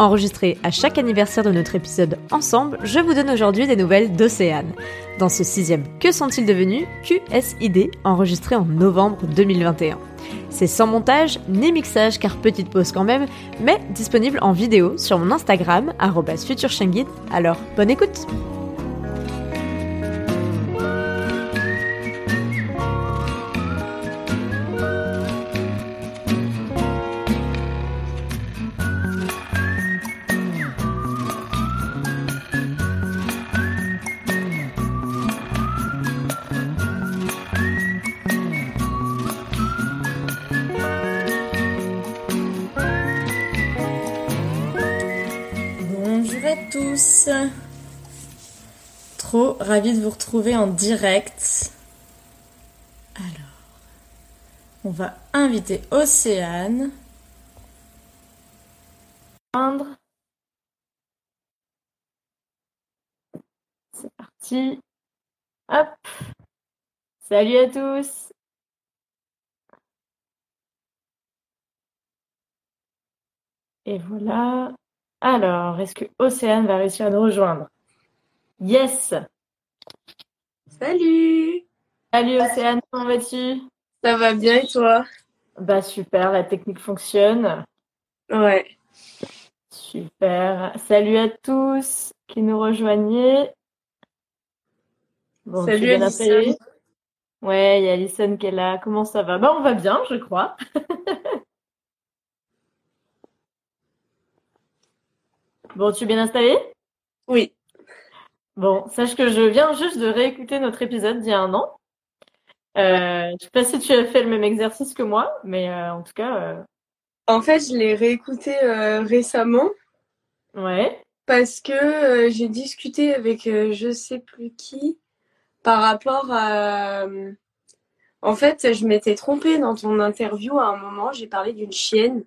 Enregistré à chaque anniversaire de notre épisode ensemble, je vous donne aujourd'hui des nouvelles d'Océane. Dans ce sixième Que sont-ils devenus QSID, enregistré en novembre 2021. C'est sans montage ni mixage car petite pause quand même, mais disponible en vidéo sur mon Instagram, futurchienguide. Alors, bonne écoute! Ravie de vous retrouver en direct. Alors, on va inviter Océane. C'est parti. Hop. Salut à tous. Et voilà. Alors, est-ce que Océane va réussir à nous rejoindre? Yes Salut Salut Océane, comment vas-tu? Ça va bien et toi? Bah super, la technique fonctionne. Ouais. Super. Salut à tous qui nous rejoignaient. Bon, Salut Alison. Ouais, il y a Alison qui est là. Comment ça va? Bah on va bien, je crois. Bon, tu es bien installé Oui. Bon, sache que je viens juste de réécouter notre épisode d'il y a un an. Euh, je sais pas si tu as fait le même exercice que moi, mais euh, en tout cas. Euh, en fait, je l'ai réécouté euh, récemment. Ouais. Parce que j'ai discuté avec je sais plus qui par rapport à. En fait, je m'étais trompée dans ton interview à un moment. J'ai parlé d'une chienne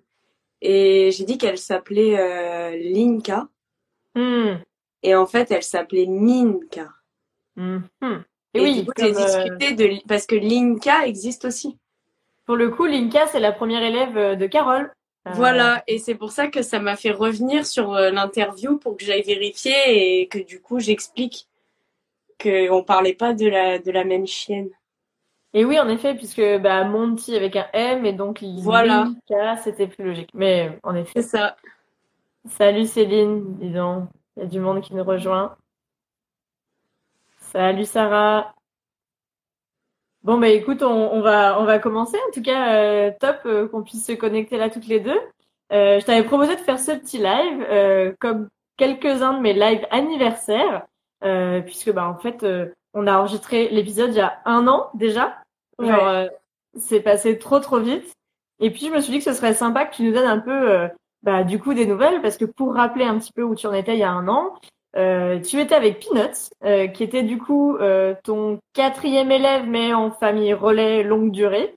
et j'ai dit qu'elle s'appelait Linka. Hmm. Et en fait, elle s'appelait Ninka. Hmm. Et, oui, du coup, j'ai euh, discuté de parce que Linka existe aussi. Pour le coup, Linka, c'est la première élève euh, de Carole. Voilà, et c'est pour ça que ça m'a fait revenir sur l'interview pour que j'aille vérifier et que du coup j'explique qu'on parlait pas de la de la même chienne. Et oui, en effet, puisque bah, Monty avec un M et donc voilà. c'était plus logique. Mais en effet. C'est ça. Salut Céline, dis donc. Il y a du monde qui nous rejoint. Salut Sarah. Bon, bah écoute, on, va, on va commencer. En tout cas, euh, top euh, qu'on puisse se connecter là toutes les deux. Euh, je t'avais proposé de faire ce petit live, comme quelques-uns de mes lives anniversaires, puisque bah en fait, on a enregistré l'épisode il y a un an déjà. Genre, euh, c'est passé trop trop vite. Et puis je me suis dit que ce serait sympa que tu nous donnes un peu, euh, bah, du coup, des nouvelles, parce que pour rappeler un petit peu où tu en étais il y a un an, euh, tu étais avec Peanuts, euh, qui était du coup ton quatrième élève, mais en famille relais longue durée,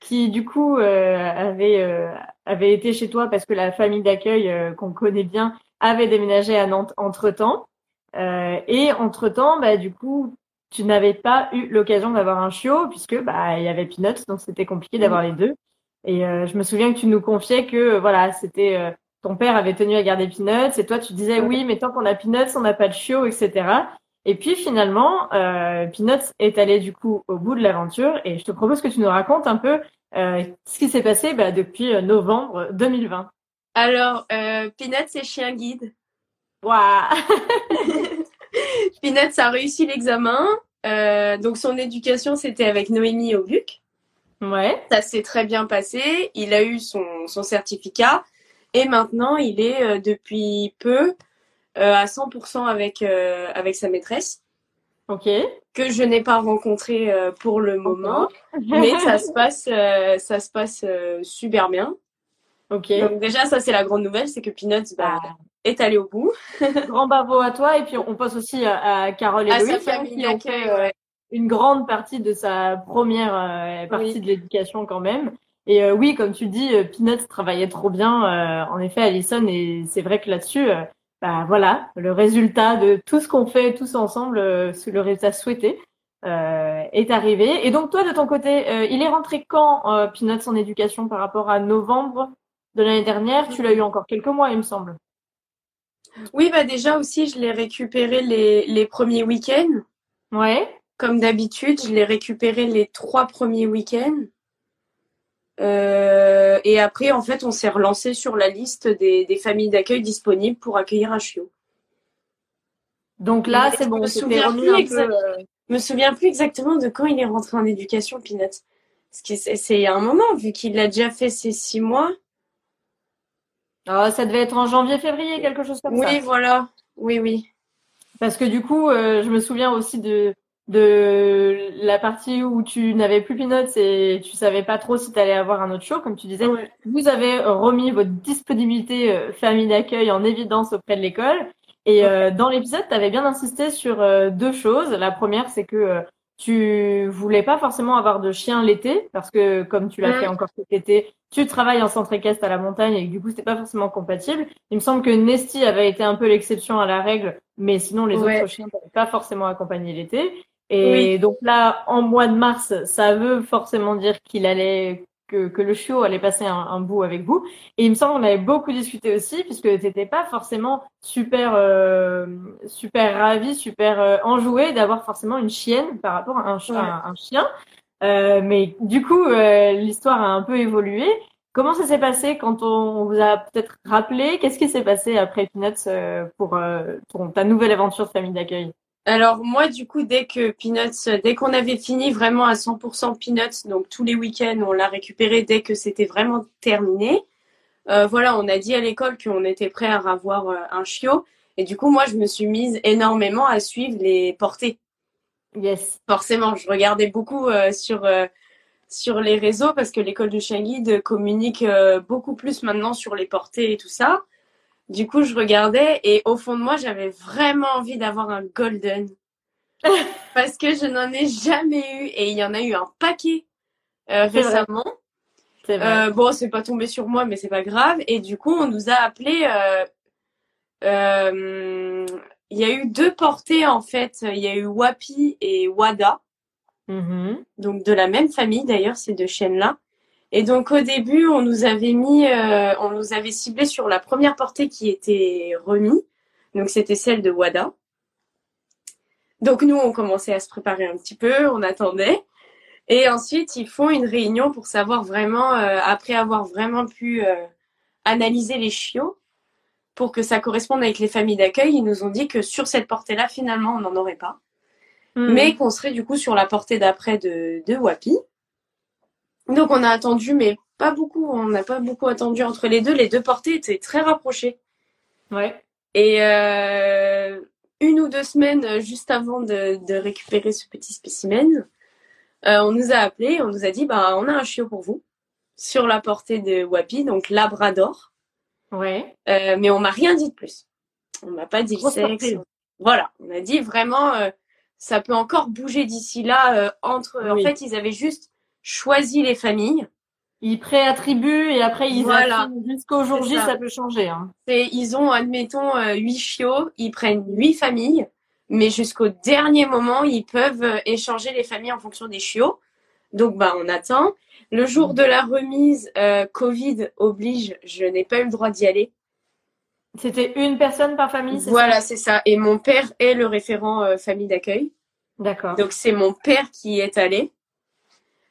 qui du coup avait avait été chez toi parce que la famille d'accueil qu'on connaît bien avait déménagé à Nantes entre temps. et entre temps, bah, du coup, tu n'avais pas eu l'occasion d'avoir un chiot puisque bah il y avait Peanuts donc c'était compliqué d'avoir les deux et euh, je me souviens que tu nous confiais que euh, voilà c'était euh, ton père avait tenu à garder Peanuts et toi tu disais oui mais tant qu'on a Peanuts on n'a pas de chiot etc et puis finalement Peanuts est allé du coup au bout de l'aventure. Et je te propose que tu nous racontes un peu ce qui s'est passé bah, depuis novembre 2020 alors Peanuts c'est chien guide. Waouh. Peanuts a réussi l'examen. Euh, donc son éducation, c'était avec Noémie au Luc. Ouais. Ça s'est très bien passé. Il a eu son, son certificat. Et maintenant, il est euh, depuis peu euh, à 100% avec, euh, avec sa maîtresse. Ok. Que je n'ai pas rencontré euh, pour le moment. mais ça se passe, ça se passe super bien. Ok. Donc déjà, ça c'est la grande nouvelle, c'est que Peanuts bah, Ah. est allé au bout. Grand bravo à toi. Et puis, on passe aussi à, Carole et À sa Loïc, hein, famille qui ont fait, euh, ouais. Une grande partie de sa première euh, partie Oui. de l'éducation quand même. Et euh, oui, comme tu dis, euh, Peanuts travaillait trop bien. euh, en effet, Alison, et c'est vrai que là-dessus, euh, bah voilà, le résultat de tout ce qu'on fait tous ensemble, euh, le résultat souhaité euh, est arrivé. Et donc toi, de ton côté, euh, il est rentré quand euh, Peanuts en éducation par rapport à novembre de l'année dernière? Tu l'as eu encore quelques mois, il me semble. Oui, bah déjà aussi, je l'ai récupéré les, les premiers week-ends. Ouais. Comme d'habitude, je l'ai récupéré les trois premiers week-ends. Euh, et après, en fait, on s'est relancé sur la liste des, des familles d'accueil disponibles pour accueillir un chiot. Donc là, c'est je bon, me c'était souviens remis plus exact- euh, Je me souviens plus exactement de quand il est rentré en éducation, Peanuts. Parce que c'est c'est il y a un moment, vu qu'il a déjà fait ses six mois. Ah, ça devait être en janvier-février, quelque chose comme ça. Oui, voilà. Oui, oui. Parce que du coup, euh, je me souviens aussi de de la partie où tu n'avais plus Peanuts et tu savais pas trop si tu allais avoir un autre show, comme tu disais. Ouais. Vous avez remis votre disponibilité euh, famille d'accueil en évidence auprès de l'école. Et euh, dans l'épisode, tu avais bien insisté sur euh, deux choses. La première, c'est que euh, tu voulais pas forcément avoir de chien l'été, parce que comme tu l'as fait encore cet été, tu travailles en centre équestre à la montagne et du coup, c'était pas forcément compatible. Il me semble que Nesty avait été un peu l'exception à la règle, mais sinon, les autres chiens n'avaient pas forcément accompagné l'été. Et Oui. donc là, en mois de mars, ça veut forcément dire qu'il allait que, que le chiot allait passer un, un bout avec vous. Et il me semble qu'on avait beaucoup discuté aussi, puisque t'étais pas forcément super euh, super ravi, super euh, enjoué d'avoir forcément une chienne par rapport à un, Ouais. à un chien. Euh, mais du coup, euh, l'histoire a un peu évolué. Comment ça s'est passé quand on vous a peut-être rappelé? Qu'est-ce qui s'est passé après Peanuts euh, pour euh, ton, ta nouvelle aventure de famille d'accueil? Alors moi, du coup, dès que Peanuts, dès qu'on avait fini vraiment à 100% Peanuts, donc tous les week-ends, on l'a récupéré dès que c'était vraiment terminé. Euh, voilà, on a dit à l'école qu'on était prêt à avoir euh, un chiot. Et du coup, moi, je me suis mise énormément à suivre les portées. Yes. Forcément, je regardais beaucoup euh, sur euh, sur les réseaux parce que l'école de chien guide communique euh, beaucoup plus maintenant sur les portées et tout ça. Du coup, je regardais et au fond de moi, j'avais vraiment envie d'avoir un golden parce que je n'en ai jamais eu et il y en a eu un paquet euh, récemment. Vrai. Euh, bon, c'est pas tombé sur moi, mais c'est pas grave. Et du coup, on nous a appelé. euh, euh, il y a eu deux portées en fait. Il y a eu Wapi et Wada, Mhm. donc de la même famille d'ailleurs ces deux chiennes-là. Et donc au début, on nous avait mis, euh, on nous avait ciblé sur la première portée qui était remise. Donc c'était celle de Wada. Donc nous, on commençait à se préparer un petit peu, on attendait. Et ensuite, ils font une réunion pour savoir vraiment, euh, après avoir vraiment pu euh, analyser les chiots, pour que ça corresponde avec les familles d'accueil, ils nous ont dit que sur cette portée-là, finalement, on n'en aurait pas. Mhm. Mais qu'on serait du coup sur la portée d'après de, de Wapi. Donc on a attendu, mais pas beaucoup. On n'a pas beaucoup attendu entre les deux. Les deux portées étaient très rapprochées. Ouais. Et euh, une ou deux semaines juste avant de, de récupérer ce petit spécimen, euh, on nous a appelé, on nous a dit bah on a un chiot pour vous sur la portée de Wapi, donc Labrador. Ouais. Euh, mais on m'a rien dit de plus. On m'a pas dit le sexe. surprise. Voilà, on a dit vraiment euh, ça peut encore bouger d'ici là euh, entre Oui. en fait, ils avaient juste choisi les familles. Ils préattribuent et après ils Voilà. jusqu'au jour J, ça. ça peut changer. Hein. Ils ont admettons euh, huit chiots, ils prennent huit familles, mais jusqu'au dernier moment, ils peuvent euh, échanger les familles en fonction des chiots. Donc bah on attend. Le jour de la remise, euh, Covid oblige, je n'ai pas eu le droit d'y aller. C'était une personne par famille, c'est Voilà, c'est ça. Et mon père est le référent euh, famille d'accueil. D'accord. Donc c'est mon père qui y est allé.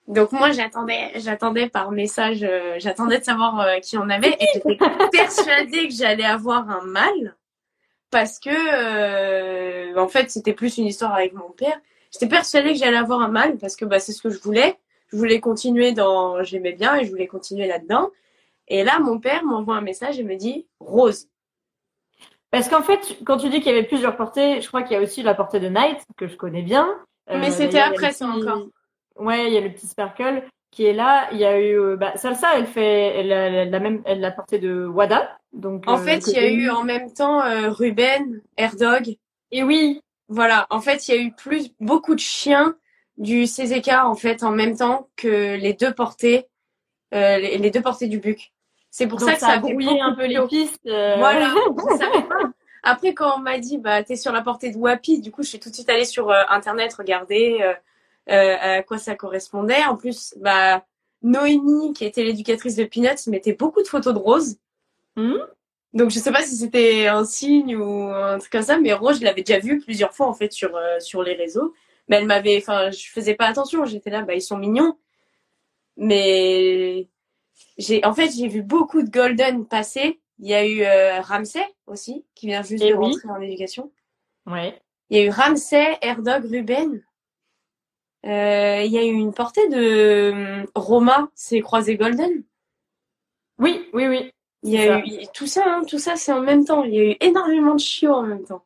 Donc moi j'attendais, j'attendais par message, euh, j'attendais de savoir euh, qui en avait et j'étais persuadée que j'allais avoir un mâle parce que euh, en fait c'était plus une histoire avec mon père. J'étais persuadée que j'allais avoir un mâle parce que bah c'est ce que je voulais. Je voulais continuer dans, j'aimais bien et je voulais continuer là-dedans. Et là mon père m'envoie un message et me dit Rose. Parce qu'en fait, quand tu dis qu'il y avait plusieurs portées, je crois qu'il y a aussi la portée de Night, que je connais bien. Mais c'était après, ça, encore. Ouais, il y a le petit Sparkle. qui est là. Il y a eu bah, Salsa, elle fait, elle a la même, elle l'a portée de Wada. Donc en fait, il y a eu en même temps Ruben, Erdog. Et oui. Voilà. En fait, il y a eu plus beaucoup de chiens du CZK en fait en même temps que les deux portées, les, les, deux portées du Buc. C'est pour ça que ça, a brouillé un peu les pistes. Voilà. Après, quand on m'a dit, bah, t'es sur la portée de Wapi, du coup, je suis tout de suite allée sur euh, Internet regarder euh, euh, à quoi ça correspondait. En plus, bah, Noémie, qui était l'éducatrice de Peanuts, mettait beaucoup de photos de Rose. Hmm. Donc, je sais pas si c'était un signe ou un truc comme ça, mais Rose, je l'avais déjà vue plusieurs fois, en fait, sur, sur les réseaux. Mais elle m'avait, enfin, je faisais pas attention. J'étais là, bah, ils sont mignons. Mais, j'ai, en fait, j'ai vu beaucoup de Golden passer il y a eu euh, Ramsey aussi, qui vient juste de rentrer en éducation. Ouais. Il y a eu Ramsey, Erdog, Ruben. Euh, il y a eu une portée de euh, Roma, c'est Croisé Golden? Oui, oui, oui. Il y a eu tout ça, hein, tout ça, c'est en même temps. Il y a eu énormément de chiots en même temps.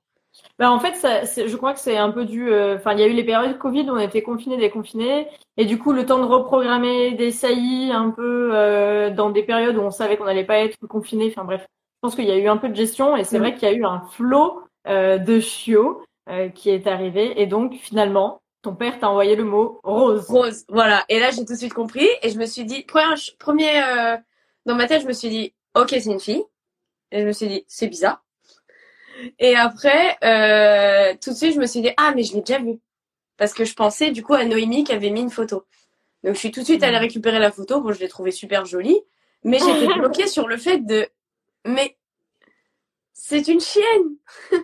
Bah en fait, ça, je crois que c'est un peu dû. Enfin, il y a eu les périodes de Covid où on était confinés, déconfinés, et du coup, le temps de reprogrammer des saillies un peu euh, dans des périodes où on savait qu'on n'allait pas être confinés. Enfin bref, je pense qu'il y a eu un peu de gestion, et c'est mm. vrai qu'il y a eu un flot euh, de chiots euh, qui est arrivé, et donc finalement, ton père t'a envoyé le mot rose. Rose, voilà. Et là, j'ai tout de suite compris, et je me suis dit, premier, premier dans ma tête, je me suis dit, ok, c'est une fille, et je me suis dit, c'est bizarre. Et après, euh, tout de suite, je me suis dit, ah, mais je l'ai déjà vu. Parce que je pensais, du coup, à Noémie qui avait mis une photo. Donc, je suis tout de suite allée récupérer la photo. Bon, je l'ai trouvée super jolie. Mais j'étais bloquée sur le fait de, mais c'est une chienne.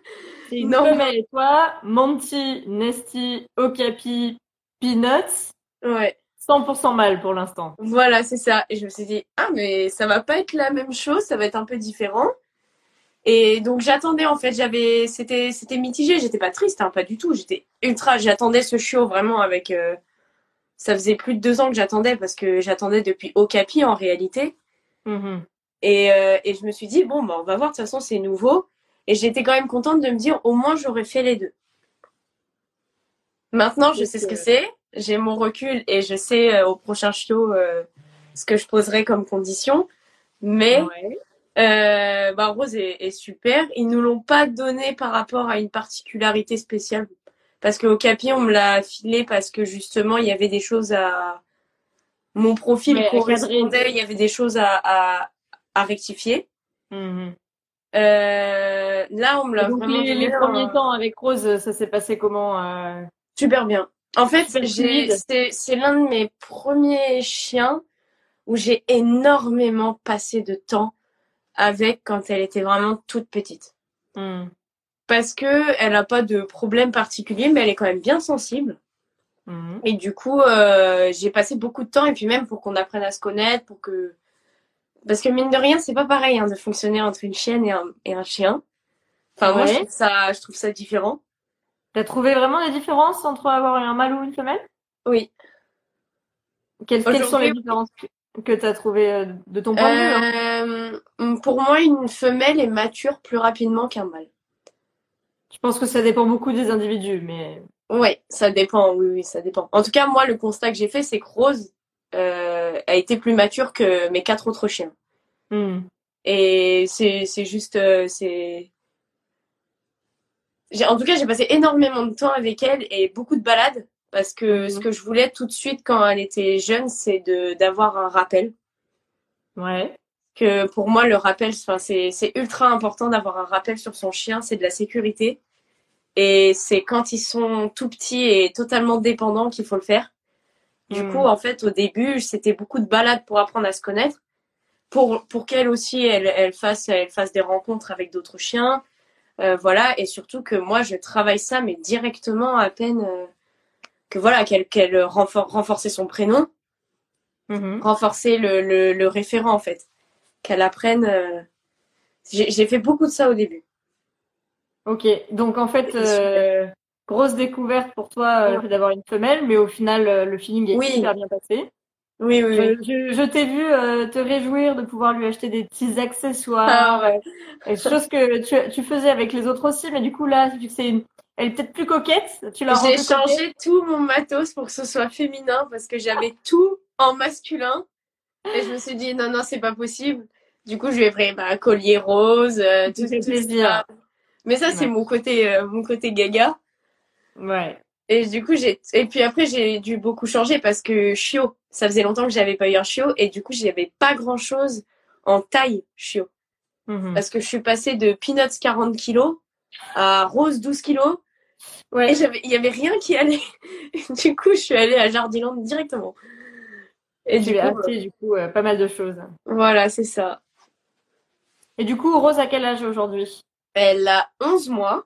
C'est femelle. Toi, Monty, Nesty, Okapi, Peanuts. Ouais. 100% mal pour l'instant. Voilà, c'est ça. Et je me suis dit, ah, mais ça va pas être la même chose, ça va être un peu différent. Et donc j'attendais en fait, j'avais, c'était, c'était mitigé. J'étais pas triste, hein, pas du tout. J'étais ultra, j'attendais ce show vraiment avec. Euh, ça faisait plus de deux ans que j'attendais parce que j'attendais depuis Okapi en réalité. Mm-hmm. Et, euh, et je me suis dit bon, bah, on va voir. De toute façon, c'est nouveau. Et j'étais quand même contente de me dire au moins j'aurais fait les deux. Maintenant, je sais ce que c'est. J'ai mon recul et je sais euh, au prochain show ce que je poserai comme condition. Mais euh, bah, Rose est, super. Ils nous l'ont pas donné par rapport à une particularité spéciale. Parce qu'au Capi, on me l'a filé parce que justement, il y avait des choses à. Mon profil correspondait, il y avait des choses à, à, à rectifier. Mhm. Euh, là, on me l'a vraiment les, les premiers temps avec Rose, ça s'est passé comment euh... Super bien. En fait, c'est l'un de mes premiers chiens où j'ai énormément passé de temps avec quand elle était vraiment toute petite. Hmm. Parce que elle a pas de problème particulier, mais elle est quand même bien sensible. Hmm. Et du coup, euh, j'ai passé beaucoup de temps et puis même pour qu'on apprenne à se connaître, pour que parce que mine de rien, c'est pas pareil hein, de fonctionner entre une chienne et un, et un chien. Enfin, moi, je trouve ça, je trouve ça différent. T'as trouvé vraiment des différences entre avoir un mâle ou une femelle? Oui. Quelles, quelles sont les différences que tu as trouvé euh, de ton point de vue hein? Euh, Pour moi, une femelle est mature plus rapidement qu'un mâle. Je pense que ça dépend beaucoup des individus, mais. Oui, ça dépend, oui, oui, ça dépend. En tout cas, moi, le constat que j'ai fait, c'est que Rose euh, a été plus mature que mes quatre autres chiens. Hmm. Et c'est, c'est juste, euh, c'est. En tout cas, j'ai passé énormément de temps avec elle et beaucoup de balades. Parce que ce mhm. que je voulais tout de suite quand elle était jeune, c'est de d'avoir un rappel. Ouais. Que pour moi, le rappel, c'est c'est ultra important d'avoir un rappel sur son chien. C'est de la sécurité. Et c'est quand ils sont tout petits et totalement dépendants qu'il faut le faire. Du mhm. coup, en fait, au début, c'était beaucoup de balades pour apprendre à se connaître. Pour, pour qu'elle aussi, elle, elle, fasse, elle fasse des rencontres avec d'autres chiens. Euh, voilà. Et surtout que moi, je travaille ça, mais directement à peine. Euh, que voilà qu'elle qu'elle renforcer son prénom, mm-hmm. renforcer le, le, le, référent en fait, qu'elle apprenne. Euh, j'ai fait beaucoup de ça au début. Ok, donc en fait, euh, grosse découverte pour toi euh, d'avoir une femelle, mais au final, le feeling est oui. super bien passé. Oui, oui, je, Je, je t'ai vu te réjouir de pouvoir lui acheter des petits accessoires, ah, ouais. chose que tu, tu faisais avec les autres aussi, mais du coup là, vu que c'est une, elle est peut-être plus coquette. Tu l'as J'ai changé tout mon matos pour que ce soit féminin parce que j'avais tout en masculin. Et je me suis dit, non, non, c'est pas possible. Du coup, je lui ai pris bah, collier rose, euh, tout, tout plaisir. ça. Mais ça, c'est Ouais. mon côté, euh, mon côté gaga. Ouais. Et du coup, j'ai, et puis après, j'ai dû beaucoup changer parce que chiot, ça faisait longtemps que j'avais pas eu un chiot et du coup, j'avais pas grand chose en taille chiot. Mhm. Parce que je suis passée de peanuts 40 kilos à rose 12 kilos et Ouais. j'avais, il y avait rien qui allait. du coup, je suis allée à Jardiland directement. Et Tu du coup, du coup euh, pas mal de choses. euh, voilà, c'est ça. Et du coup, Rose, à quel âge aujourd'hui? Elle a 11 mois.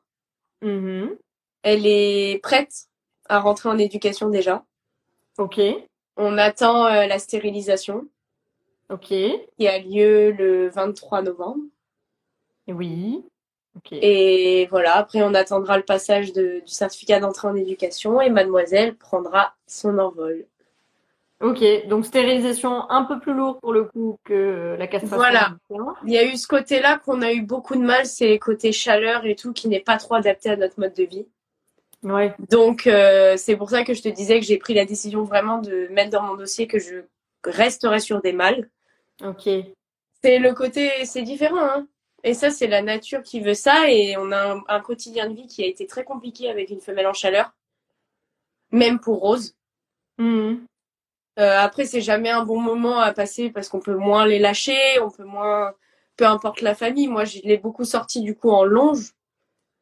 Mhm. Elle est prête à rentrer en éducation déjà. Ok. On attend euh, la stérilisation Ok. Qui a lieu le 23 novembre. oui. Ok. Et voilà, après on attendra le passage de- du certificat d'entrée en éducation et mademoiselle prendra son envol. Ok. Donc stérilisation un peu plus lourde pour le coup que euh, la castration. Voilà. Il y a eu ce côté-là qu'on a eu beaucoup de mal, c'est le côté chaleur et tout qui n'est pas trop adapté à notre mode de vie. Ouais. Donc euh, c'est pour ça que je te disais que j'ai pris la décision vraiment de mettre dans mon dossier que je resterai sur des mâles. Ok. C'est le côté, c'est différent, hein. Et ça, c'est la nature qui veut ça. Et on a un, un quotidien de vie qui a été très compliqué avec une femelle en chaleur. Même pour Rose. Mhm. Euh, après, c'est jamais un bon moment à passer parce qu'on peut moins les lâcher, on peut moins, peu importe la famille. Moi, je l'ai beaucoup sorti du coup en longe.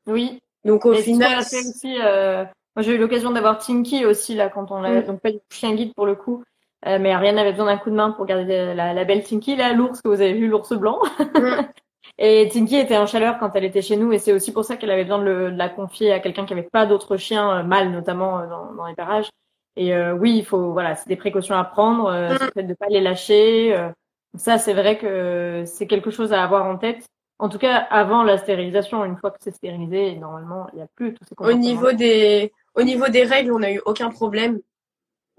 Oui. Donc au Et final, aussi. euh, Moi, j'ai eu l'occasion d'avoir Tinky aussi là quand on l'a. Mm. Donc pas du chien guide pour le coup. Euh, mais Ariane avait besoin d'un coup de main pour garder la, la belle Tinky, là, l'ours que vous avez vu, l'ours blanc. Mm. Et Tinky était en chaleur quand elle était chez nous, et c'est aussi pour ça qu'elle avait besoin de, le- de la confier à quelqu'un qui avait pas d'autres chiens, euh, mâles notamment euh, dans, dans les parages. Et euh, oui, il faut, voilà, c'est des précautions à prendre, euh, Mm. c'est le fait de pas les lâcher. euh. ça, c'est vrai que c'est quelque chose à avoir en tête. En tout cas, avant la stérilisation, une fois que c'est stérilisé, normalement, il n'y a plus tous ces au niveau des, au niveau des règles, on n'a eu aucun problème.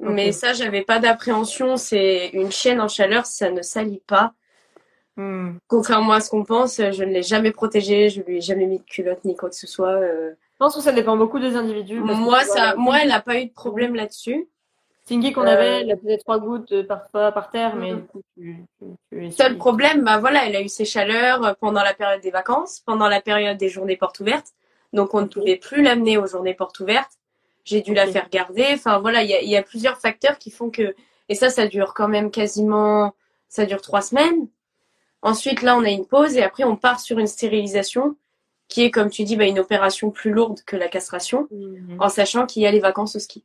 Mais ça, j'avais pas d'appréhension. C'est une chienne en chaleur, ça ne salit pas. Hmm. Contrairement à ce qu'on pense, je ne l'ai jamais protégée, je lui ai jamais mis de culotte ni quoi que ce soit. euh. Je pense que ça dépend beaucoup des individus. Moi, ça, moi, elle n'a pas eu de problème là-dessus. Tingy qu'on Euh, avait, elle faisait trois gouttes euh, parfois par terre, mais du coup, tu, tu, tu essuies. Seul problème, bah voilà, elle a eu ses chaleurs euh, pendant la période des vacances, pendant la période des journées portes ouvertes. Donc, on ne pouvait plus l'amener aux journées portes ouvertes. J'ai dû la faire garder. Enfin, voilà, il y a, il y a plusieurs facteurs qui font que, et ça, ça dure quand même quasiment, ça dure trois semaines. Ensuite, là, on a une pause et après, on part sur une stérilisation qui est, comme tu dis, bah, une opération plus lourde que la castration. Mhm. en sachant qu'il y a les vacances au ski.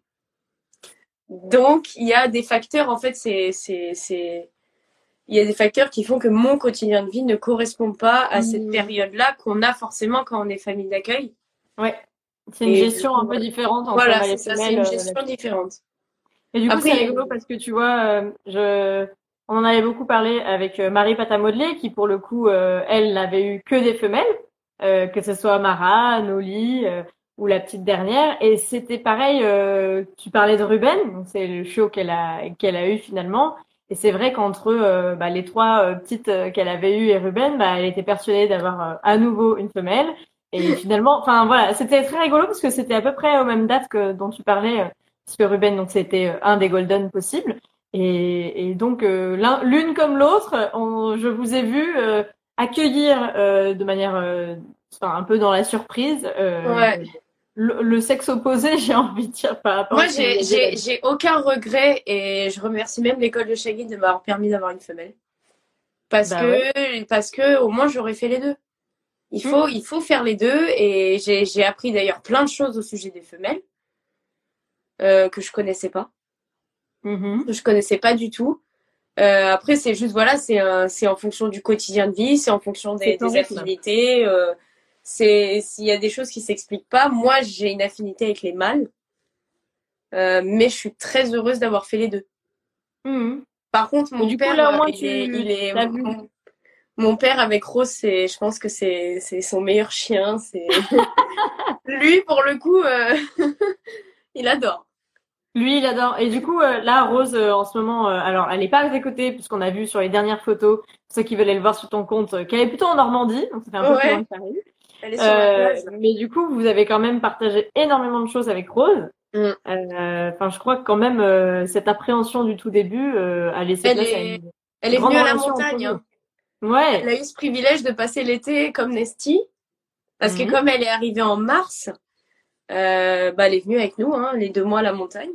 Donc, il y a des facteurs, en fait, c'est, c'est, c'est, il y a des facteurs qui font que mon quotidien de vie ne correspond pas à cette Mhm. période-là qu'on a forcément quand on est famille d'accueil. Ouais. C'est une gestion coup, un peu différente entre Voilà, c'est ça, c'est une euh, gestion différente. Et du coup, c'est rigolo parce que tu vois, euh, je, on en avait beaucoup parlé avec euh, Marie Patamodelé, qui pour le coup, elle n'avait eu que des femelles, que ce soit Mara, Noli ou la petite dernière. Et c'était pareil. euh, tu parlais de Ruben, donc c'est le chiot qu'elle a qu'elle a eu finalement. Et c'est vrai qu'entre euh, bah, les trois euh, petites euh, qu'elle avait eues et Ruben, bah, elle était persuadée d'avoir à nouveau une femelle. Et finalement, enfin voilà, c'était très rigolo parce que c'était à peu près aux mêmes dates que dont tu parlais. parce que Ruben, donc c'était un des golden possibles. Et, et donc l'un- l'une comme l'autre, on- je vous ai vu euh, accueillir euh, de manière, euh, enfin un peu dans la surprise, euh, Ouais. Le, le sexe opposé, j'ai envie de dire par rapport. Moi, j'ai, aucun regret et je remercie même l'école de Shaggy de m'avoir permis d'avoir une femelle. Parce Bah que, parce que au moins j'aurais fait les deux. Il Mm. faut, il faut faire les deux et j'ai, appris d'ailleurs plein de choses au sujet des femelles euh, que je connaissais pas, Mhm. que je connaissais pas du tout. Euh, après, c'est juste voilà, c'est c'est en fonction du quotidien de vie, c'est en fonction des, des affinités. euh, c'est s'il y a des choses qui s'expliquent pas. Moi, j'ai une affinité avec les mâles, euh, mais je suis très heureuse d'avoir fait les deux. Mhm. Par contre, mon du coup, père, là, il tu est, il mon, mon père avec Rose, c'est, je pense que c'est, c'est son meilleur chien. C'est lui pour le coup, euh, il adore. Lui, il adore. Et du coup, euh, là, Rose, euh, en ce moment, euh, alors, elle n'est pas à ses côtés, puisqu'on a vu sur les dernières photos, pour ceux qui veulent aller le voir sur ton compte, qu'elle est plutôt en Normandie, donc ça fait un peu Ouais. plus loin que Paris. Elle est sur la Euh, plage. mais du coup, vous avez quand même partagé énormément de choses avec Rose. Mm. Enfin, je crois que quand même cette appréhension du tout début a laissé Elle place à est, une elle est venue à la montagne. hein. Ouais. Elle a eu ce privilège de passer l'été comme Nesty. Parce Mhm. que comme elle est arrivée en mars, euh, bah, elle est venue avec nous, hein, les deux mois à la montagne.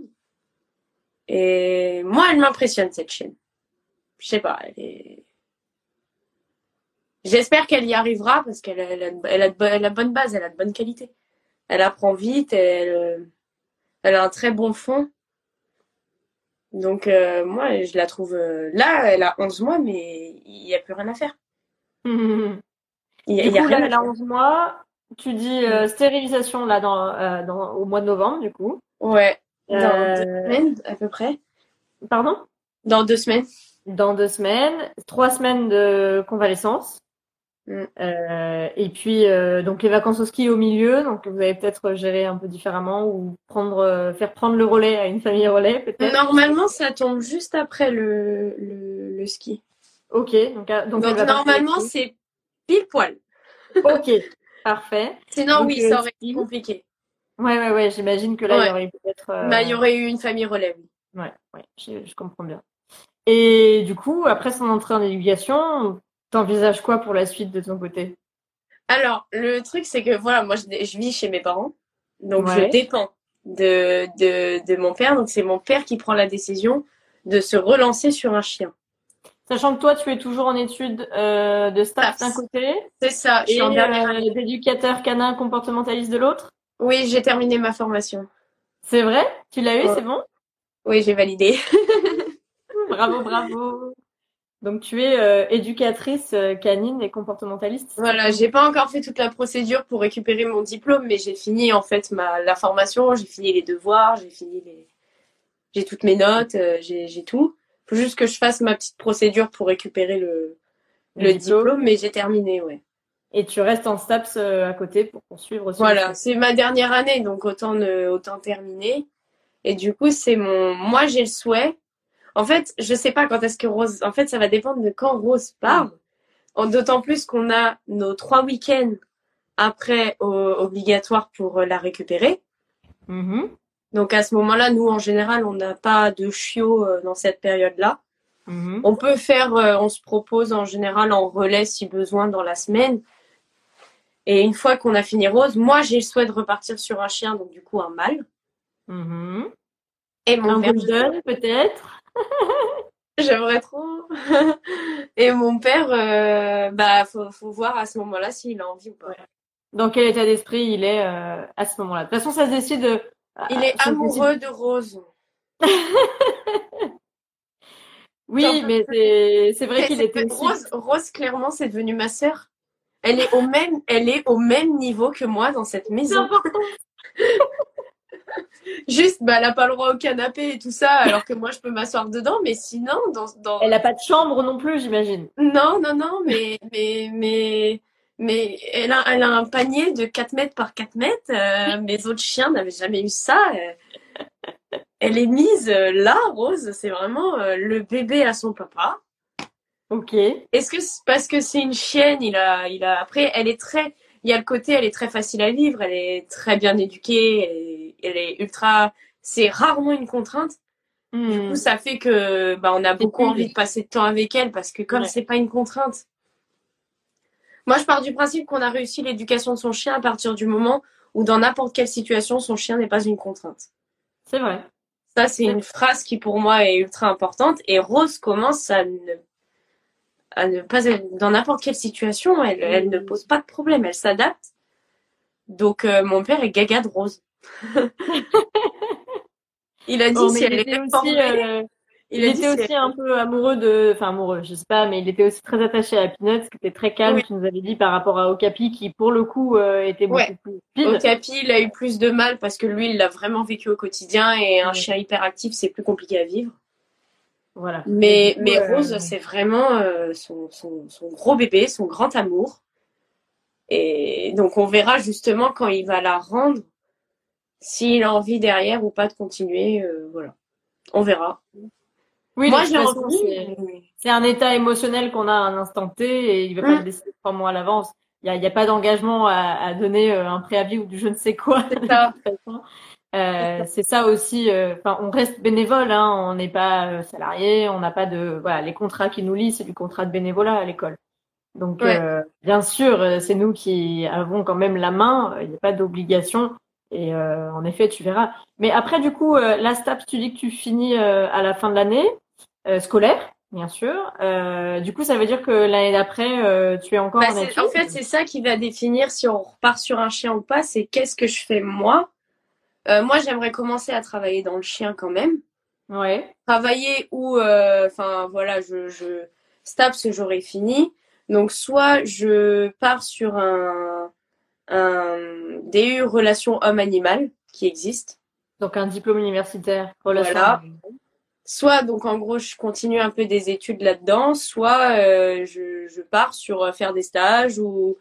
Et moi, elle m'impressionne, cette chaîne. Je sais pas, elle est... J'espère qu'elle y arrivera parce qu'elle a, elle a, elle a de elle a de bonne base, elle a de bonne qualité. Elle apprend vite, elle, euh, elle a un très bon fond. Donc, euh, moi, je la trouve... euh, là, elle a 11 mois, mais il n'y a plus rien à faire. Mhm. Il Du il y a coup, là, rien à elle a faire. 11 mois. Tu dis euh, stérilisation là dans, dans, au mois de novembre, du coup. Ouais, dans deux semaines à peu près. Pardon? Dans deux semaines. Dans deux semaines, trois semaines de convalescence. Mm. Euh, et puis euh, donc les vacances au ski au milieu, donc vous allez peut-être gérer un peu différemment ou prendre euh, faire prendre le relais à une famille relais peut-être. Normalement, ça tombe juste après le, le, le ski. Ok, donc, euh, donc, normalement, c'est pile poil. ok, parfait. Sinon, Donc, oui, ça aurait été compliqué. Ouais ouais ouais, j'imagine que là il Ouais. y aurait peut-être. Bah, il y aurait eu une famille relève. Ouais, ouais, je, je comprends bien. Et du coup, après son entrée en éducation, t'envisages quoi pour la suite de ton côté? Alors, le truc, c'est que voilà, moi, je, je vis chez mes parents. Donc, Ouais. je dépends de, de, de mon père. Donc, c'est mon père qui prend la décision de se relancer sur un chien. Sachant que toi, tu es toujours en études euh, de STAPS d'un côté C'est ça, je et année. euh, d'éducateur canin comportementaliste de l'autre? Oui, j'ai terminé ma formation. C'est vrai? Tu l'as eu, Ouais. c'est bon? Oui, j'ai validé. Bravo, bravo. Donc tu es euh, éducatrice euh, canine et comportementaliste. Voilà, j'ai pas encore fait toute la procédure pour récupérer mon diplôme, mais j'ai fini en fait ma la formation, j'ai fini les devoirs, j'ai fini les j'ai toutes mes notes, euh, j'ai j'ai tout. Faut juste que je fasse ma petite procédure pour récupérer le le diplôme, mais j'ai terminé, ouais. Et tu restes en STAPS euh, à côté pour poursuivre. Voilà, c'est ma dernière année, donc autant ne, autant terminer. Et du coup, c'est mon moi j'ai le souhait. En fait, je sais pas quand est-ce que Rose. En fait, ça va dépendre de quand Rose part. En- D'autant plus qu'on a nos trois week-ends après au- obligatoire pour euh, la récupérer. Mhm, Donc à ce moment-là, nous en général, on n'a pas de chiot euh, dans cette période-là. mhm. On peut faire, euh, on se propose en général en relais si besoin dans la semaine. Et une fois qu'on a fini Rose, moi j'ai le souhait de repartir sur un chien, donc du coup un mâle. Mhm. Et mon Un golden peut-être j'aimerais trop. Et mon père, euh, bah faut, faut voir à ce moment-là s'il a envie ou pas. Dans quel état d'esprit il est euh, à ce moment-là? De toute façon, ça se décide. euh, Il est amoureux de Rose. Oui, mais c'est c'est vrai qu'il était aussi. Rose, Rose, clairement, c'est devenu ma sœur. Elle est au même, elle est au même niveau que moi dans cette maison. Juste, bah, elle a pas le droit au canapé et tout ça, alors que moi, je peux m'asseoir dedans. Mais sinon, dans, dans... Elle a pas de chambre non plus, j'imagine. non, non, non, mais, mais, mais, mais elle a, elle a un panier de 4 mètres par 4 mètres. Euh, mes autres chiens n'avaient jamais eu ça. Euh, Elle est mise euh, là, Rose. C'est vraiment le bébé à son papa. Ok. Est-ce que c'est parce que c'est une chienne, il a, il a. Après, elle est très. Il y a le côté, elle est très facile à vivre, elle est très bien éduquée, elle est, elle est ultra. C'est rarement une contrainte. Du Hmm. coup, ça fait que, bah, on a beaucoup envie de passer de temps avec elle parce que comme Ouais. c'est pas une contrainte. Moi, je pars du principe qu'on a réussi l'éducation de son chien à partir du moment où, dans n'importe quelle situation, son chien n'est pas une contrainte. C'est vrai. Ça, c'est une phrase qui pour moi est ultra importante. Et Rose commence à ne, à ne pas être dans n'importe quelle situation. Elle, elle ne pose pas de problème. Elle s'adapte. Donc, euh, mon père est gaga de Rose. Il a dit Oh, si il elle était aussi, euh, il était si aussi un peu amoureux de, enfin amoureux, je sais pas, mais il était aussi très attaché à Peanuts, qui était très calme, Oui. tu nous avais dit par rapport à Okapi, qui pour le coup euh, était beaucoup Ouais. plus. Okapi, il a eu plus de mal parce que lui, il l'a vraiment vécu au quotidien et un chien hyperactif, c'est plus compliqué à vivre. Voilà. Mais, mais euh, Rose, c'est vraiment euh, son, son, son gros bébé, son grand amour. Et donc, on verra justement quand il va la rendre, s'il a envie derrière ou pas de continuer. euh, voilà. On verra. Oui, Moi, façon, envie. c'est- un état émotionnel qu'on a à un instant T et il va pas Mm. le décider trois mois à l'avance. Il y a, a pas d'engagement à, à donner euh, un préavis ou du je ne sais quoi. C'est ça. Euh, c'est ça aussi. euh, Enfin, on reste bénévole, hein, on n'est pas euh, salarié, on n'a pas de voilà les contrats qui nous lient, c'est du contrat de bénévolat à l'école. Donc, Ouais. euh, bien sûr, c'est nous qui avons quand même la main. Il n'y a pas d'obligation. Et euh, en effet, tu verras. Mais après, du coup, euh, la STAPS, tu dis que tu finis euh, à la fin de l'année euh, scolaire, bien sûr. Du coup, ça veut dire que l'année d'après, tu es encore Bah, en en fait, c'est ça qui va définir si on repart sur un chien ou pas. C'est qu'est-ce que je fais moi? Moi, j'aimerais commencer à travailler dans le chien quand même. Ouais. Travailler ou, enfin voilà, je, je STAPS, j'aurais fini. Donc, soit je pars sur un, un DU relation homme-animal qui existe. Donc un diplôme universitaire, relation. Voilà. Soit, donc en gros, je continue un peu des études là-dedans, soit euh, je, je pars sur euh, faire des stages ou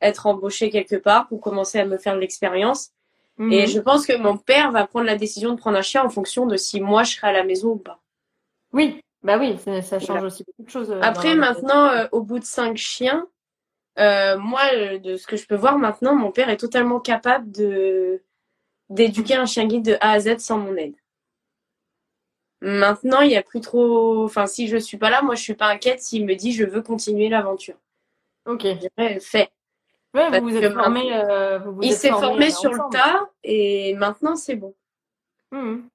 être embauché quelque part pour commencer à me faire de l'expérience. Mhm. Et je pense que mon père va prendre la décision de prendre un chien en fonction de si moi je serai à la maison ou pas. Oui, bah oui, ça, change Voilà. aussi beaucoup de choses. euh, Après, maintenant, euh, au bout de cinq chiens, euh, moi, euh, de ce que je peux voir maintenant, mon père est totalement capable de d'éduquer un chien guide de A à Z sans mon aide. Maintenant, il y a plus trop. Enfin, si je suis pas là, moi, je suis pas inquiète s'il me dit je veux continuer l'aventure. Ok. Je fait. Ouais, Parce vous vous êtes formé. euh, vous vous il s'est formé, formé euh, sur le tas et maintenant c'est bon. Mhm.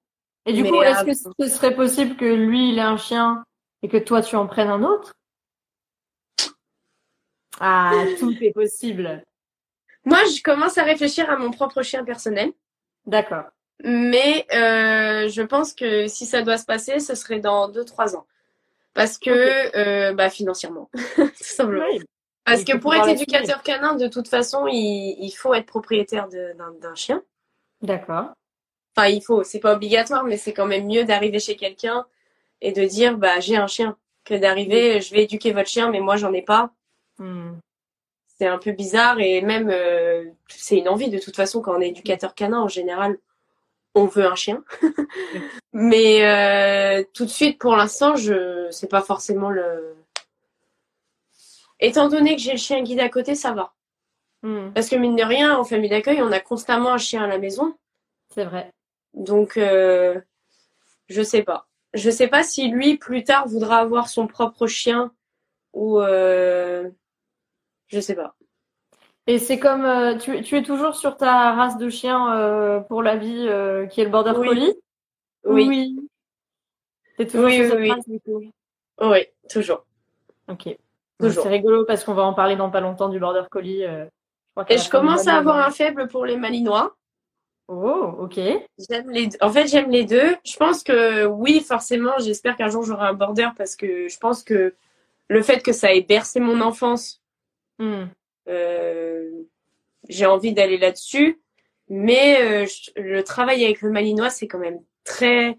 Et du Mais coup, est-ce que ce serait possible que lui, il ait un chien et que toi, tu en prennes un autre? Ah, tout est possible. Moi, je commence à réfléchir à mon propre chien personnel. D'accord. Mais euh, je pense que si ça doit se passer, ce serait dans 2-3 ans. Parce que, euh, bah, financièrement, tout simplement. Oui. Parce que pour être éducateur canin, de toute façon, il, il faut être propriétaire d'un chien. D'accord. Enfin, il faut, c'est pas obligatoire, mais c'est quand même mieux d'arriver chez quelqu'un et de dire, bah, j'ai un chien, que d'arriver, je vais éduquer votre chien, mais moi, j'en ai pas. Mhm. C'est un peu bizarre et même, euh, c'est une envie de toute façon quand on est éducateur canin, en général, on veut un chien. mais euh, tout de suite, pour l'instant, je, c'est pas forcément le. Étant donné que j'ai le chien guide à côté, ça va. Mhm. Parce que mine de rien, en famille d'accueil, on a constamment un chien à la maison. C'est vrai. Donc, euh, je sais pas. Je sais pas si lui, plus tard, voudra avoir son propre chien ou. Euh, je sais pas. Et c'est comme euh, tu, tu es toujours sur ta race de chien euh, pour la vie euh, qui est le border Oui. collie? Oui, oui, Oui. T'es toujours Oui, sur oui, cette oui. race du coup? toujours. Ok. Toujours. C'est rigolo parce qu'on va en parler dans pas longtemps du border collie. je Et je commence à avoir un faible pour les malinois. Oh, ok. J'aime les deux. En fait, j'aime les deux. Je pense que oui, forcément, j'espère qu'un jour j'aurai un border parce que je pense que le fait que ça ait bercé mon enfance, Hmm. euh, j'ai envie d'aller là-dessus. Mais euh, je- le travail avec le malinois, c'est quand même très,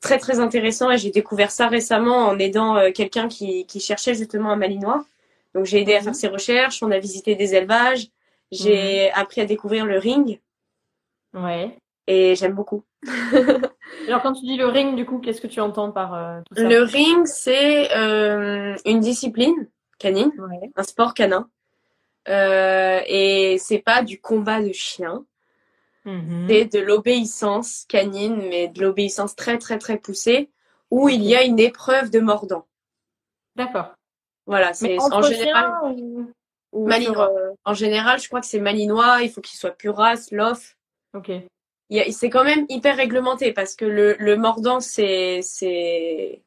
très, très intéressant. Et j'ai découvert ça récemment en aidant euh, quelqu'un qui, qui cherchait justement un malinois. Donc j'ai aidé à Mhm. faire ses recherches. On a visité des élevages. J'ai appris à découvrir le ring Ouais. et j'aime beaucoup. Alors quand tu dis le ring, du coup, qu'est-ce que tu entends par tout ça? Le ring, c'est une discipline canine, Ouais. un sport canin. Euh, et c'est pas du combat de chien, Mhm. c'est de l'obéissance canine, mais de l'obéissance très très très poussée, où il y a une épreuve de mordant. D'accord. Voilà, c'est en général, chiens ou, ou Malinois. sur, euh, en général, je crois que c'est malinois, il faut qu'il soit pure race, lof. Ok. C'est quand même hyper réglementé parce que le, le mordant, c'est c'est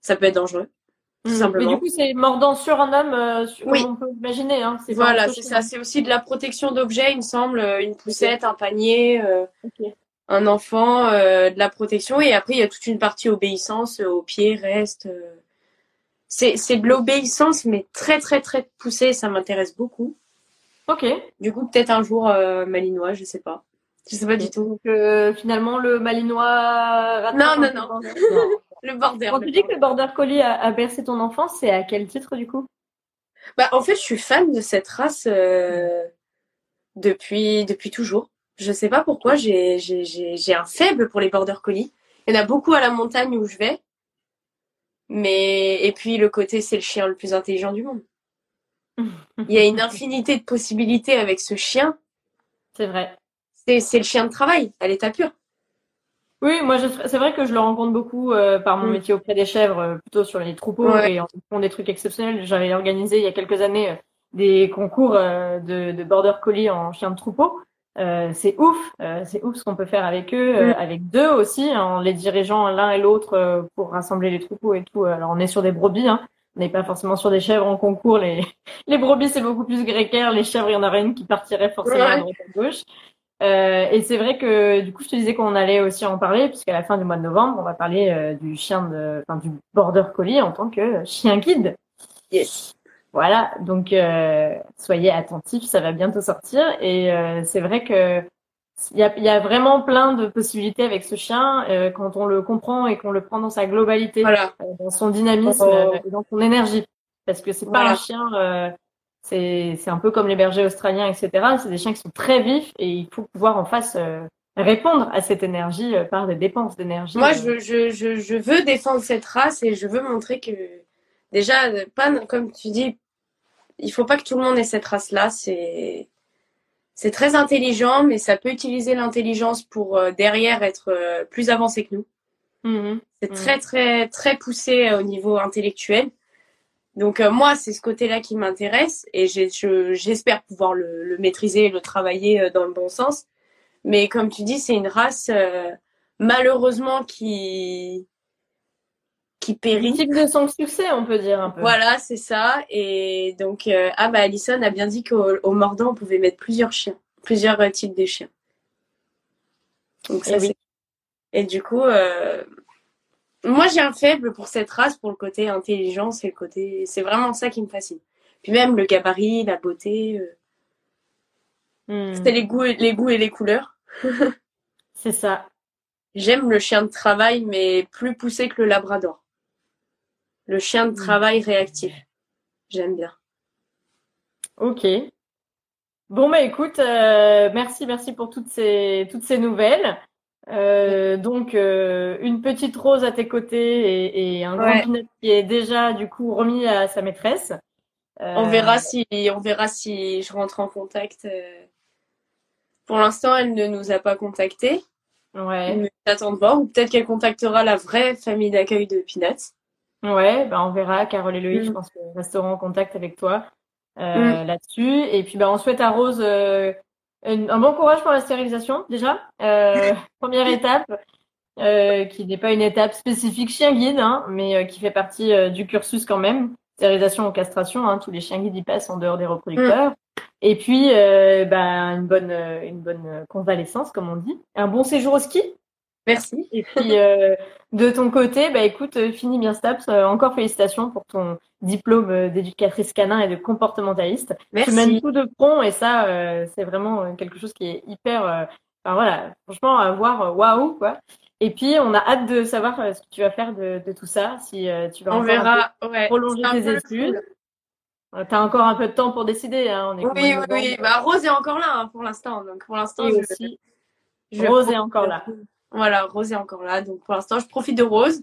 ça peut être dangereux. Tout simplement. Mais du coup, c'est mordant sur un homme, euh, sur- Oui. comme on peut imaginer. Hein. Voilà, c'est ça. C'est aussi de la protection d'objets, il me semble, euh, une poussette, un panier, euh, un enfant, euh, de la protection. Et après, il y a toute une partie obéissance, euh, au pied, reste. euh. C'est c'est de l'obéissance, mais très très très poussée. Ça m'intéresse beaucoup. Ok. Du coup, peut-être un jour euh, malinois, je sais pas. Je sais pas du tout. Donc euh, finalement, le malinois. Non, non, non. le border. Quand le tu dis que le border collie a, a bercé ton enfance, c'est à quel titre du coup? Bah, en fait, je suis fan de cette race euh, depuis depuis toujours. Je sais pas pourquoi, j'ai j'ai un faible pour les border collie. Il y en a beaucoup à la montagne où je vais. Mais et puis le côté c'est le chien le plus intelligent du monde. Il y a une infinité de possibilités avec ce chien. C'est vrai. c'est le chien de travail à l'état pur. Oui, moi c'est vrai que je le rencontre beaucoup euh, par mon mm. métier auprès des chèvres, euh, plutôt sur les troupeaux et en font des trucs exceptionnels. J'avais organisé il y a quelques années euh, des concours de, de border collie en chien de troupeau. c'est ouf, c'est ouf ce qu'on peut faire avec eux, mm. avec deux aussi, hein, en les dirigeant l'un et l'autre pour rassembler les troupeaux et tout. Alors on est sur des brebis, hein. on n'est pas forcément sur des chèvres en concours. Les, les brebis c'est beaucoup plus grécaire, les chèvres il y en aurait une qui partirait forcément à droite à gauche. Euh, et c'est vrai que du coup, je te disais qu'on allait aussi en parler, puisqu'à la fin du mois de novembre, on va parler euh, du chien de, enfin du border collie en tant que chien guide. Yes. Voilà, donc euh, soyez attentifs, ça va bientôt sortir. Et euh, c'est vrai que il y a, y a, vraiment plein de possibilités avec ce chien quand on le comprend et qu'on le prend dans sa globalité, dans son dynamisme oh. et dans son énergie. Parce que c'est pas un chien c'est un peu comme les bergers australiens, etc. C'est des chiens qui sont très vifs et il faut pouvoir en face euh, répondre à cette énergie euh, par des dépenses d'énergie. Moi, je, je, je, je, veux défendre cette race et je veux montrer que déjà, pas comme tu dis, il faut pas que tout le monde ait cette race-là. C'est c'est très intelligent, mais ça peut utiliser l'intelligence pour euh, derrière être plus avancé que nous. Mmh c'est mmh très très très poussé au niveau intellectuel. Donc euh, moi, c'est ce côté-là qui m'intéresse et j'espère pouvoir le, le, maîtriser et le travailler euh, dans le bon sens. Mais comme tu dis, c'est une race euh, malheureusement qui qui périt. Type de son succès, on peut dire un peu. Voilà, c'est ça. Et donc ah bah Alison a bien dit qu'au mordant on pouvait mettre plusieurs chiens, plusieurs types de chiens. Donc ça, eh Et du coup, moi, j'ai un faible pour cette race, pour le côté intelligence et le côté. C'est vraiment ça qui me fascine. Puis même le gabarit, la beauté. Euh... Hmm. C'est les goûts, les goûts et les couleurs. c'est ça. J'aime le chien de travail, mais plus poussé que le labrador. Le chien de hmm. travail réactif. J'aime bien. Ok. Bon bah écoute, euh, merci, merci pour toutes ces toutes ces nouvelles. Euh, donc euh, une petite rose à tes côtés et, et un grand pinot qui est déjà du coup remis à sa maîtresse. Euh... On verra si on verra si je rentre en contact. Euh. Pour l'instant, elle ne nous a pas contactés. Ouais. Mais de voir ou peut-être qu'elle contactera la vraie famille d'accueil de Peanuts. Ouais, bah on verra. Carole et Loïc, je mm. pense qu'ils resteront en contact avec toi euh, mm. là-dessus. Et puis bah on souhaite à Rose un bon courage pour la stérilisation déjà. Euh, première étape, euh, qui n'est pas une étape spécifique chien guide, hein, mais euh, qui fait partie du cursus quand même. Stérilisation ou castration, hein, tous les chiens guides y passent en dehors des reproducteurs. Mm. Et puis, bah, une bonne, une bonne convalescence, comme on dit. Un bon séjour au ski. Merci. Et puis, euh, de ton côté, bah écoute, euh, fini bien STAPS. Euh, encore félicitations pour ton diplôme d'éducatrice canin et de comportementaliste. Merci. Tu mènes tout de front et ça, c'est vraiment quelque chose qui est hyper. enfin voilà, franchement, à voir, waouh quoi. Et puis, on a hâte de savoir ce que tu vas faire de, de tout ça, si tu vas on verra, ouais, prolonger tes études. Tu T'as encore un peu de temps pour décider. Hein, on est oui, oui, oui. Bah, Rose est encore là hein, pour l'instant. Donc pour l'instant, je... aussi. Rose est encore là. Voilà, Rose est encore là. Donc pour l'instant, je profite de Rose.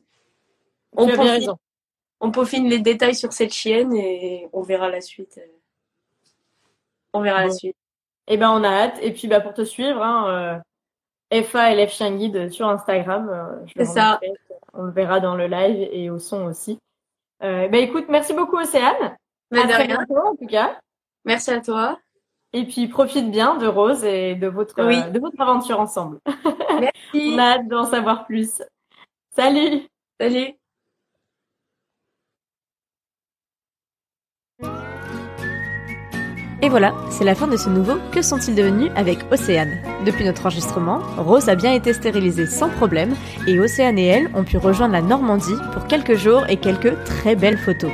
On peaufine, on peaufine les détails sur cette chienne et on verra la suite. On verra la suite. Eh ben, on a hâte. Et puis, bah, pour te suivre, hein, euh, FA LF Chien Guide sur Instagram. Euh, C'est ça. On le verra dans le live et au son aussi. Euh, bah, écoute, merci beaucoup, Océane. Mais à très bientôt, en tout cas. Merci à toi. Et puis profite bien de Rose et de votre, de votre aventure ensemble. Merci. On a hâte d'en savoir plus. Salut. Salut. Et voilà, c'est la fin de ce nouveau Que sont-ils devenus avec Océane? Depuis notre enregistrement, Rose a bien été stérilisée sans problème et Océane et elle ont pu rejoindre la Normandie pour quelques jours et quelques très belles photos.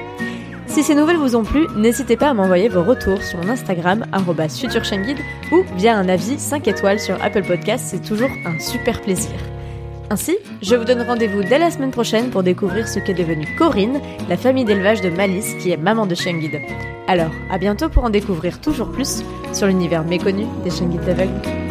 Si ces nouvelles vous ont plu, n'hésitez pas à m'envoyer vos retours sur mon Instagram, futurchainguide, ou via un avis 5 étoiles sur Apple Podcasts, c'est toujours un super plaisir. Ainsi, je vous donne rendez-vous dès la semaine prochaine pour découvrir ce qu'est devenu Corinne, la famille d'élevage de Malice qui est maman de chien guide. Alors, à bientôt pour en découvrir toujours plus sur l'univers méconnu des chiens guides d'aveugles.